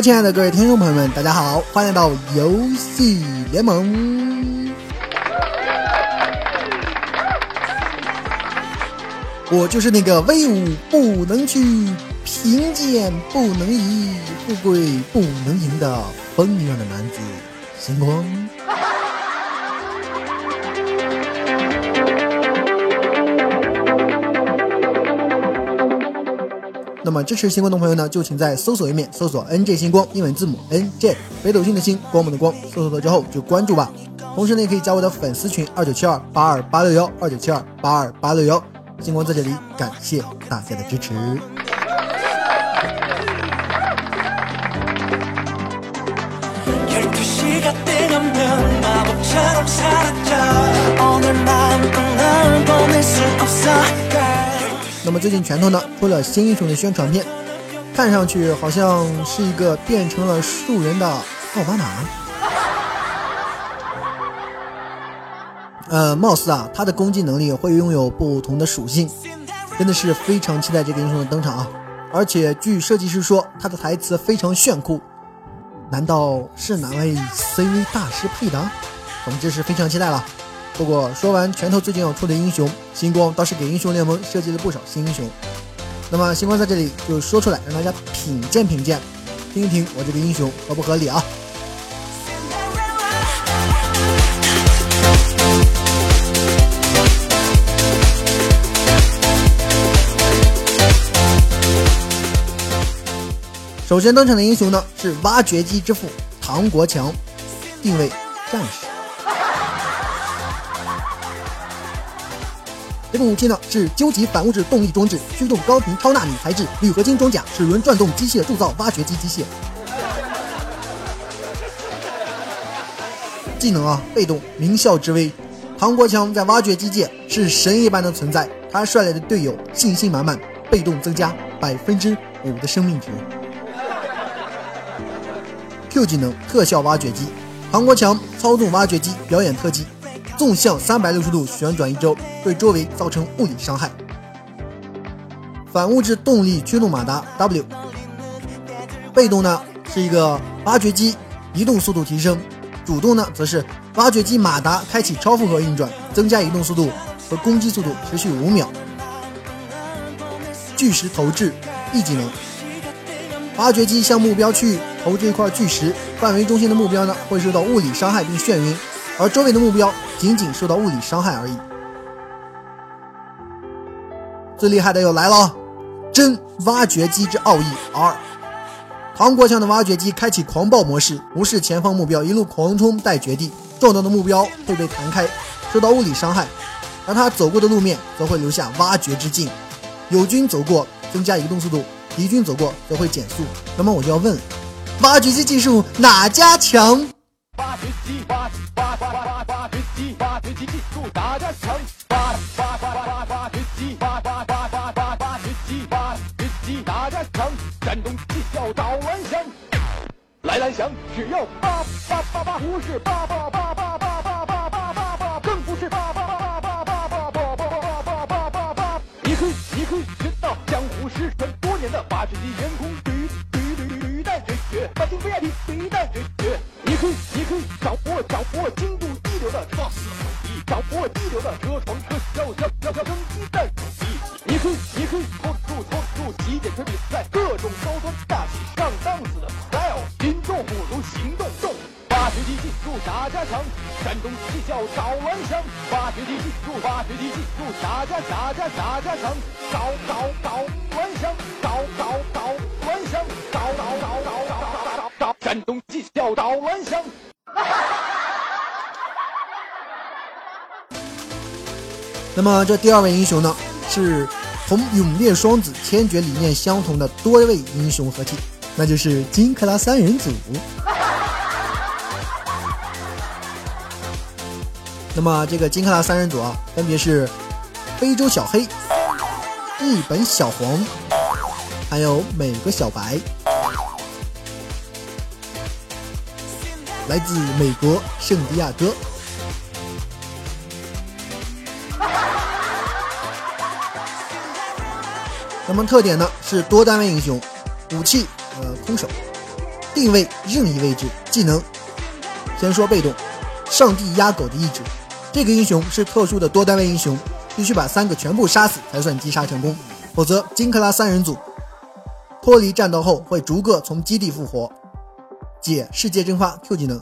亲爱的各位听众朋友们，大家好，欢迎来到游戏联盟。我就是那个威武不能屈、贫贱不能移、富贵不能淫的风一样的男子，星光。那么支持星光的朋友呢，就请在搜索页面搜索 “nj 星光”英文字母 “nj”，北斗星的星，光芒的光，搜索到之后就关注吧。同时呢，也可以加我的粉丝群二九七二八二八六幺二九七二八二八六幺。星光在这里感谢大家的支持。那么最近拳头呢出了新英雄的宣传片，看上去好像是一个变成了树人的奥巴马。呃，貌似啊，他的攻击能力会拥有不同的属性，真的是非常期待这个英雄的登场啊！而且据设计师说，他的台词非常炫酷，难道是哪位 CV 大师配的？总之是非常期待了。不过说完拳头最近要出的英雄，星光倒是给英雄联盟设计了不少新英雄。那么星光在这里就说出来，让大家品鉴品鉴，听一听我这个英雄合不合理啊？首先登场的英雄呢是挖掘机之父唐国强，定位战士。这个武器呢是究极反物质动力装置，驱动高频超纳米材质铝合金装甲，齿轮转动机械铸造挖掘机机械。技能啊，被动名校之威，唐国强在挖掘机界是神一般的存在。他率领的队友信心满满，被动增加百分之五的生命值。Q 技能特效挖掘机，唐国强操纵挖掘机表演特技，纵向三百六十度旋转一周，对周围造成物理伤害。反物质动力驱动马达 W，被动呢是一个挖掘机移动速度提升，主动呢则是挖掘机马达开启超负荷运转，增加移动速度和攻击速度，持续五秒。巨石投掷 E 技能。挖掘机向目标区域投掷一块巨石，范围中心的目标呢会受到物理伤害并眩晕，而周围的目标仅仅受到物理伤害而已。最厉害的又来了，真挖掘机之奥义 R！唐国强的挖掘机开启狂暴模式，无视前方目标，一路狂冲带绝地，撞到的目标会被弹开，受到物理伤害，而他走过的路面则会留下挖掘之镜，友军走过增加移动速度。敌军走过则会减速，那么我就要问，挖掘机技术哪家强？八八八八挖挖挖挖掘机，挖掘机技术哪家强？挖挖挖挖挖掘机，挖挖挖挖挖挖掘机，挖掘机哪家强？山东技校找蓝翔，来蓝翔只要八八八八，不是八八八八八八八八八，更不是八八八八八八八八八八八八八，你可以你可以学到江湖失传多。年的挖掘机员工屡屡屡屡战绝学，满心 VIP 屡战绝流的车床车销销销销升级战手机。你可以你可以拖住拖住极简车比赛，各种高端大气上档次的 style，心动不如行动动。挖掘机技术大家强，山东技校找蓝翔。挖掘机技术挖掘机技术加加加加加加强，找找找蓝翔。山东技校导蓝翔。那么这第二位英雄呢，是同永烈双子天绝理念相同的多位英雄合体，那就是金克拉三人组。那么这个金克拉三人组啊，分别是非洲小黑、日本小黄，还有美国小白。来自美国圣地亚哥。那么特点呢是多单位英雄，武器呃空手，定位任意位置技能。先说被动，上帝压狗的意志。这个英雄是特殊的多单位英雄，必须把三个全部杀死才算击杀成功，否则金克拉三人组脱离战斗后会逐个从基地复活。解世界蒸发 Q 技能，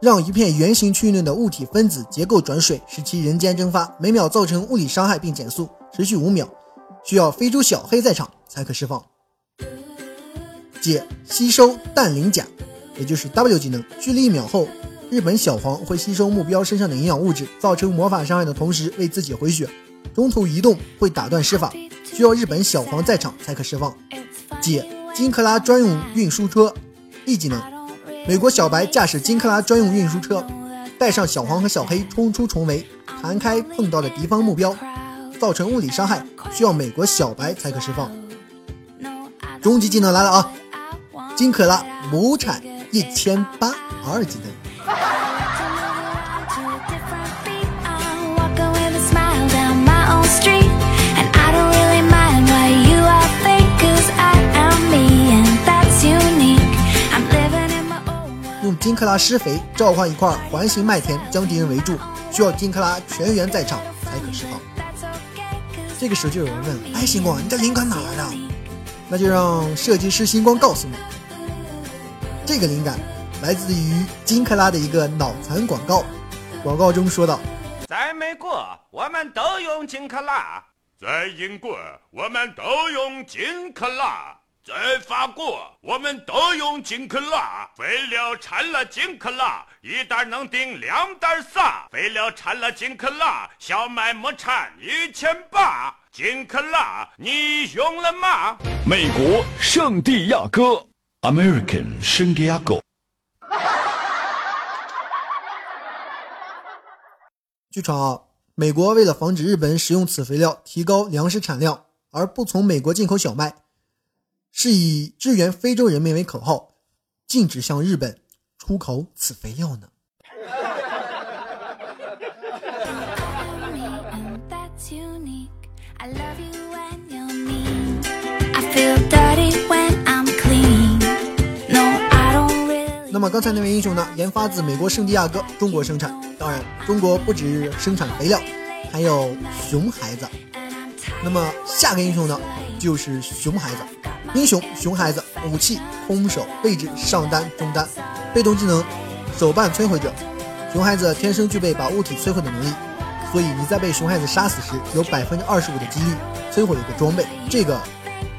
让一片圆形区域内的物体分子结构转水，使其人间蒸发，每秒造成物理伤害并减速，持续五秒，需要非洲小黑在场才可释放。解吸收氮磷钾，也就是 W 技能，距离一秒后，日本小黄会吸收目标身上的营养物质，造成魔法伤害的同时为自己回血。中途移动会打断施法，需要日本小黄在场才可释放。解金克拉专用运输车 E 技能，美国小白驾驶金克拉专用运输车，带上小黄和小黑冲出重围，弹开碰到的敌方目标，造成物理伤害，需要美国小白才可释放。终极技能来了啊！金克拉亩产一千八二技能。用金克拉施肥召唤一块环形麦田，将敌人围住，需要金克拉全员在场。这个时候就有人问了：哎，星光，你这灵感哪来的？那就让设计师星光告诉你。这个灵感来自于金克拉的一个脑残广告，广告中说道：“在美国，我们都用金克拉；在英国，我们都用金克拉；在法国，我们都用金克拉。肥料掺了金克拉，一袋能顶两袋撒。肥料掺了金克拉，小麦亩产一千八。金克拉，你用了吗？”美国圣地亚哥。American 圣地亚哥。据传啊，美国为了防止日本使用此肥料提高粮食产量，而不从美国进口小麦，是以支援非洲人民为口号，禁止向日本出口此肥料呢。那么刚才那位英雄呢？研发自美国圣地亚哥，中国生产。当然，中国不止生产肥料，还有熊孩子。那么下个英雄呢，就是熊孩子。英雄熊孩子，武器空手，位置上单中单，被动技能手办摧毁者。熊孩子天生具备把物体摧毁的能力，所以你在被熊孩子杀死时，有百分之二十五的几率摧毁一个装备，这个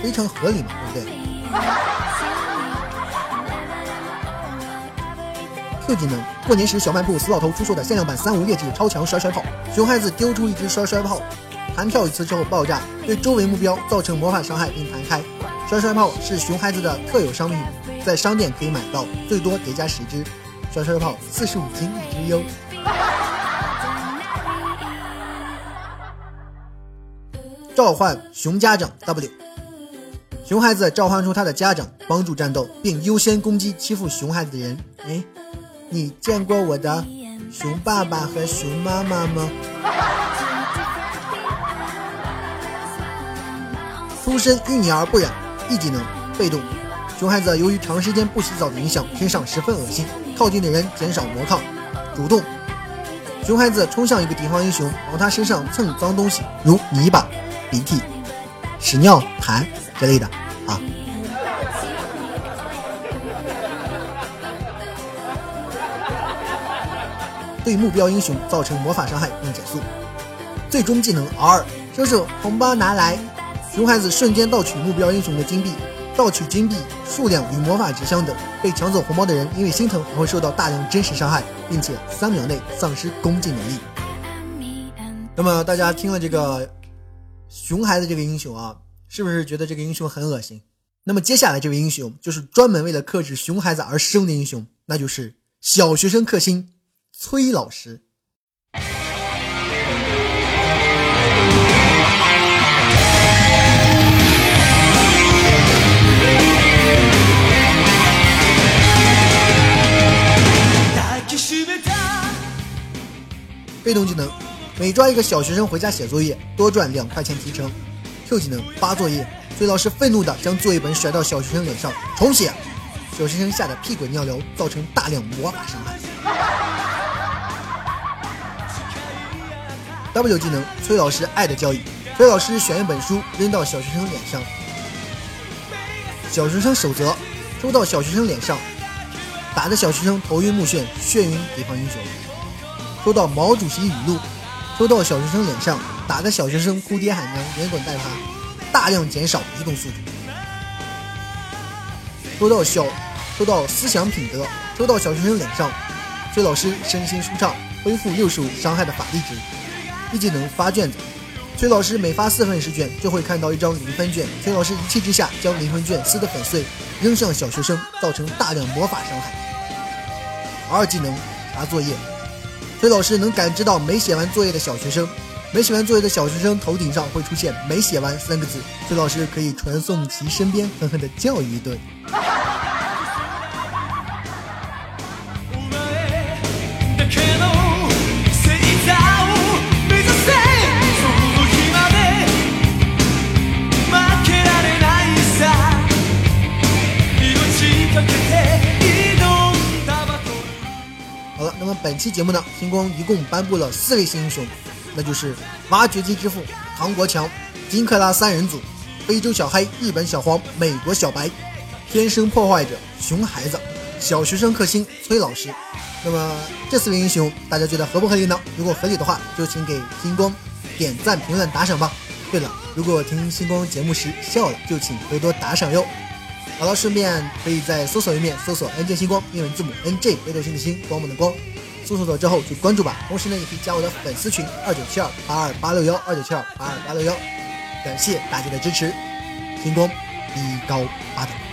非常合理嘛，对不对？特技能过年时小卖部死老头出售的限量版三无劣质超强甩甩炮，熊孩子丢出一只甩甩炮，弹跳一次之后爆炸，对周围目标造成魔法伤害并弹开。甩甩炮是熊孩子的特有商品，在商店可以买到，最多叠加十只。摔摔炮四十五斤一只哟。召唤熊家长 W，熊孩子召唤出他的家长，帮助战斗，并优先攻击欺负熊孩子的人。哎。你见过我的熊爸爸和熊妈妈吗？出身淤泥而不染，一技能被动。熊孩子由于长时间不洗澡的影响，身上十分恶心，靠近的人减少魔抗。主动，熊孩子冲向一个敌方英雄，往他身上蹭脏东西，如泥巴、鼻涕、屎尿、痰之类的啊。对目标英雄造成魔法伤害并减速。最终技能 R，叔叔红包拿来！熊孩子瞬间盗取目标英雄的金币，盗取金币数量与魔法值相等。被抢走红包的人因为心疼还会受到大量真实伤害，并且三秒内丧失攻击能力。那么大家听了这个熊孩子这个英雄啊，是不是觉得这个英雄很恶心？那么接下来这位英雄就是专门为了克制熊孩子而生的英雄，那就是小学生克星。崔老师，被动技能，每抓一个小学生回家写作业，多赚两块钱提成。Q 技能发作业，崔老师愤怒的将作业本甩到小学生脸上，重写。小学生吓得屁滚尿流，造成大量魔法伤害。W 技能崔老师爱的教育，崔老师选一本书扔到小学生脸上，小学生守则抽到小学生脸上，打的小学生头晕目眩，眩晕敌方英雄。抽到毛主席语录，抽到小学生脸上，打的小学生哭爹喊娘，连滚带爬，大量减少移动速度。抽到小，抽到思想品德，抽到小学生脸上，崔老师身心舒畅，恢复六十五伤害的法力值。一技能发卷子，崔老师每发四份试卷就会看到一张零分卷，崔老师一气之下将零分卷撕得粉碎，扔向小学生，造成大量魔法伤害。二技能查作业。崔老师能感知到没写完作业的小学生，没写完作业的小学生头顶上会出现“没写完”三个字，崔老师可以传送其身边，狠狠地教育一顿。本期节目呢，星光一共颁布了四位新英雄，那就是挖掘机之父唐国强、金克拉三人组、非洲小黑、日本小黄、美国小白、天生破坏者熊孩子、小学生克星崔老师。那么这四位英雄，大家觉得合不合理呢？如果合理的话，就请给星光点赞、评论、打赏吧。对了，如果听星光节目时笑了，就请多多打赏哟。好了，顺便可以在搜索页面搜索 “NJ 星光”英文字母 “NJ”，北斗星的星，光芒的光。搜索到之后就关注吧，同时呢也可以加我的粉丝群二九七二八二八六幺二九七二八二八六幺，感谢大家的支持，星光，一高八等。